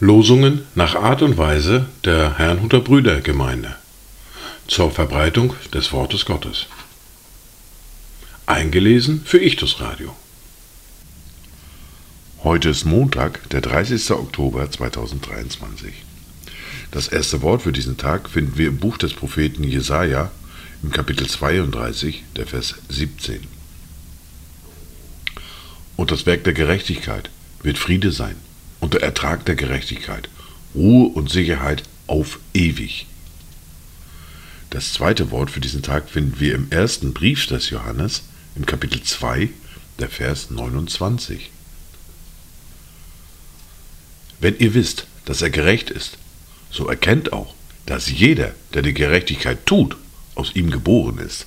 Losungen nach Art und Weise der Herrnhuter Brüdergemeinde zur Verbreitung des Wortes Gottes. Eingelesen für Ichtus Radio. Heute ist Montag, der 30. Oktober 2023. Das erste Wort für diesen Tag finden wir im Buch des Propheten Jesaja im Kapitel 32, der Vers 17. Und das Werk der Gerechtigkeit wird Friede sein und der Ertrag der Gerechtigkeit, Ruhe und Sicherheit auf ewig. Das zweite Wort für diesen Tag finden wir im ersten Brief des Johannes, im Kapitel 2, der Vers 29. Wenn ihr wisst, dass er gerecht ist, so erkennt auch, dass jeder, der die Gerechtigkeit tut, aus ihm geboren ist.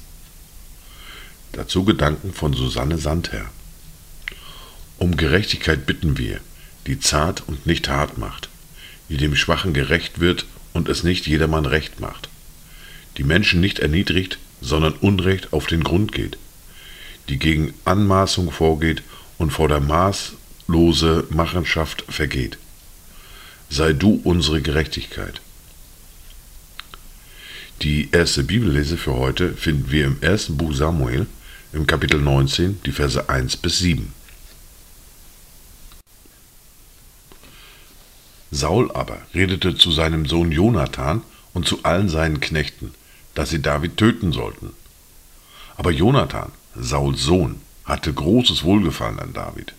Dazu Gedanken von Susanne Sandherr. Um Gerechtigkeit bitten wir, die zart und nicht hart macht, die dem Schwachen gerecht wird und es nicht jedermann recht macht, die Menschen nicht erniedrigt, sondern Unrecht auf den Grund geht, die gegen Anmaßung vorgeht und vor der maßlose Machenschaft vergeht. Sei du unsere Gerechtigkeit. Die erste Bibellese für heute finden wir im ersten Buch Samuel, im Kapitel 19, die Verse 1 bis 7. Saul aber redete zu seinem Sohn Jonathan und zu allen seinen Knechten, dass sie David töten sollten. Aber Jonathan, Sauls Sohn, hatte großes Wohlgefallen an David.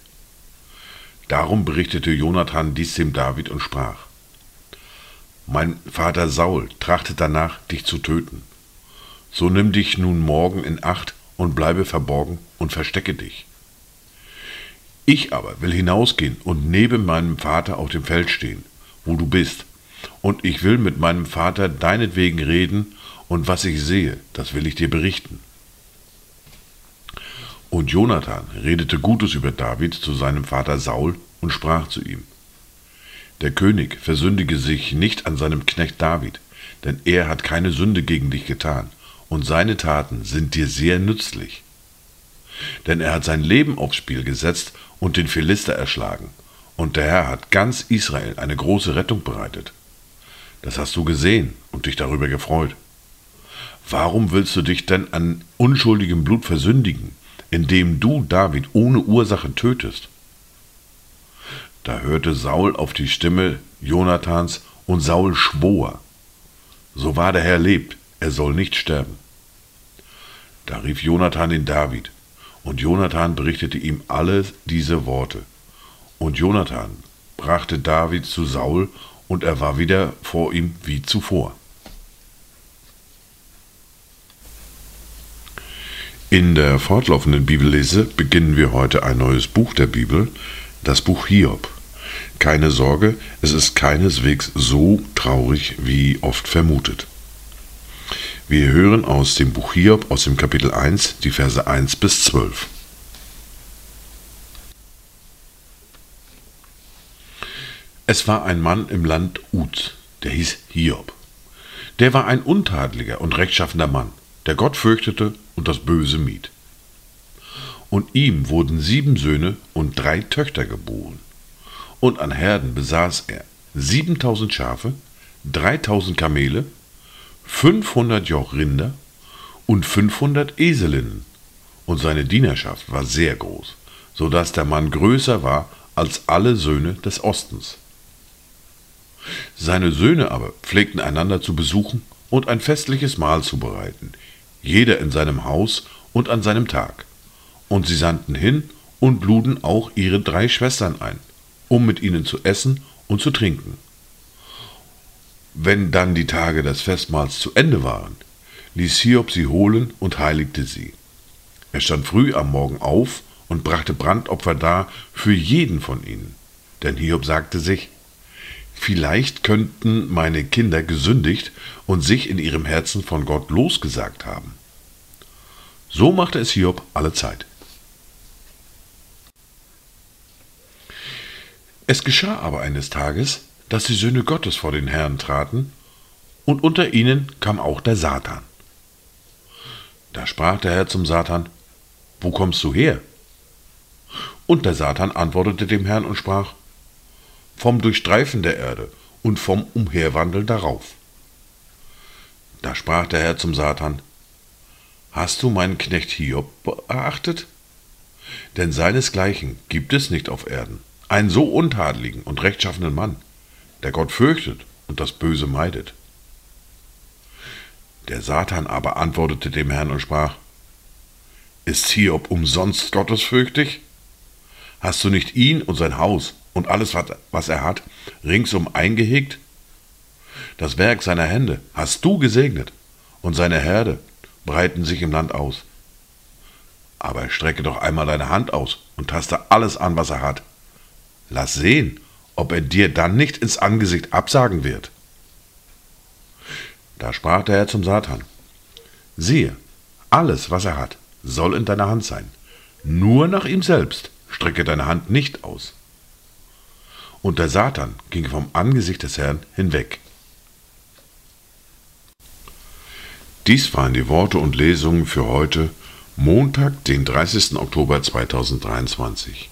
Darum berichtete Jonathan dies dem David und sprach: Mein Vater Saul trachtet danach, dich zu töten. So nimm dich nun morgen in Acht und bleibe verborgen und verstecke dich. Ich aber will hinausgehen und neben meinem Vater auf dem Feld stehen, wo du bist, und ich will mit meinem Vater deinetwegen reden, und was ich sehe, das will ich dir berichten. Und Jonathan redete Gutes über David zu seinem Vater Saul und sprach zu ihm, Der König versündige sich nicht an seinem Knecht David, denn er hat keine Sünde gegen dich getan, und seine Taten sind dir sehr nützlich. Denn er hat sein Leben aufs Spiel gesetzt und den Philister erschlagen, und der Herr hat ganz Israel eine große Rettung bereitet. Das hast du gesehen und dich darüber gefreut. Warum willst du dich denn an unschuldigem Blut versündigen, indem du David ohne Ursache tötest? Da hörte Saul auf die Stimme Jonathans und Saul schwor, so wahr der Herr lebt, er soll nicht sterben. Da rief Jonathan den David, und Jonathan berichtete ihm alle diese Worte. Und Jonathan brachte David zu Saul, und er war wieder vor ihm wie zuvor. In der fortlaufenden Bibellese beginnen wir heute ein neues Buch der Bibel, das Buch Hiob. Keine Sorge, es ist keineswegs so traurig wie oft vermutet. Wir hören aus dem Buch Hiob aus dem Kapitel 1 die Verse 1 bis 12. Es war ein Mann im Land Uz, der hieß Hiob. Der war ein untadeliger und rechtschaffener Mann, der Gott fürchtete und das Böse mied. Und ihm wurden sieben Söhne und drei Töchter geboren. Und an Herden besaß er siebentausend Schafe, dreitausend Kamele, fünfhundert Joch Rinder und fünfhundert Eselinnen. Und seine Dienerschaft war sehr groß, so dass der Mann größer war als alle Söhne des Ostens. Seine Söhne aber pflegten einander zu besuchen und ein festliches Mahl zu bereiten, jeder in seinem Haus und an seinem Tag. Und sie sandten hin und luden auch ihre drei Schwestern ein, um mit ihnen zu essen und zu trinken. Wenn dann die Tage des Festmahls zu Ende waren, ließ Hiob sie holen und heiligte sie. Er stand früh am Morgen auf und brachte Brandopfer dar für jeden von ihnen. Denn Hiob sagte sich, Vielleicht könnten meine Kinder gesündigt und sich in ihrem Herzen von Gott losgesagt haben. So machte es Hiob alle Zeit. Es geschah aber eines Tages, dass die Söhne Gottes vor den Herrn traten, und unter ihnen kam auch der Satan. Da sprach der Herr zum Satan, wo kommst du her? Und der Satan antwortete dem Herrn und sprach, vom Durchstreifen der Erde und vom Umherwandeln darauf. Da sprach der Herr zum Satan, Hast du meinen Knecht Hiob erachtet? Denn seinesgleichen gibt es nicht auf Erden, einen so untadeligen und rechtschaffenen Mann, der Gott fürchtet und das Böse meidet. Der Satan aber antwortete dem Herrn und sprach, Ist Hiob umsonst gottesfürchtig? Hast du nicht ihn und sein Haus und alles, was er hat, ringsum eingehegt? Das Werk seiner Hände hast du gesegnet, und seine Herde breiten sich im Land aus. Aber strecke doch einmal deine Hand aus und taste alles an, was er hat. Lass sehen, ob er dir dann nicht ins Angesicht absagen wird. Da sprach der Herr zum Satan, siehe, alles, was er hat, soll in deiner Hand sein, nur nach ihm selbst strecke deine Hand nicht aus. Und der Satan ging vom Angesicht des Herrn hinweg. Dies waren die Worte und Lesungen für heute, Montag, den 30. Oktober 2023.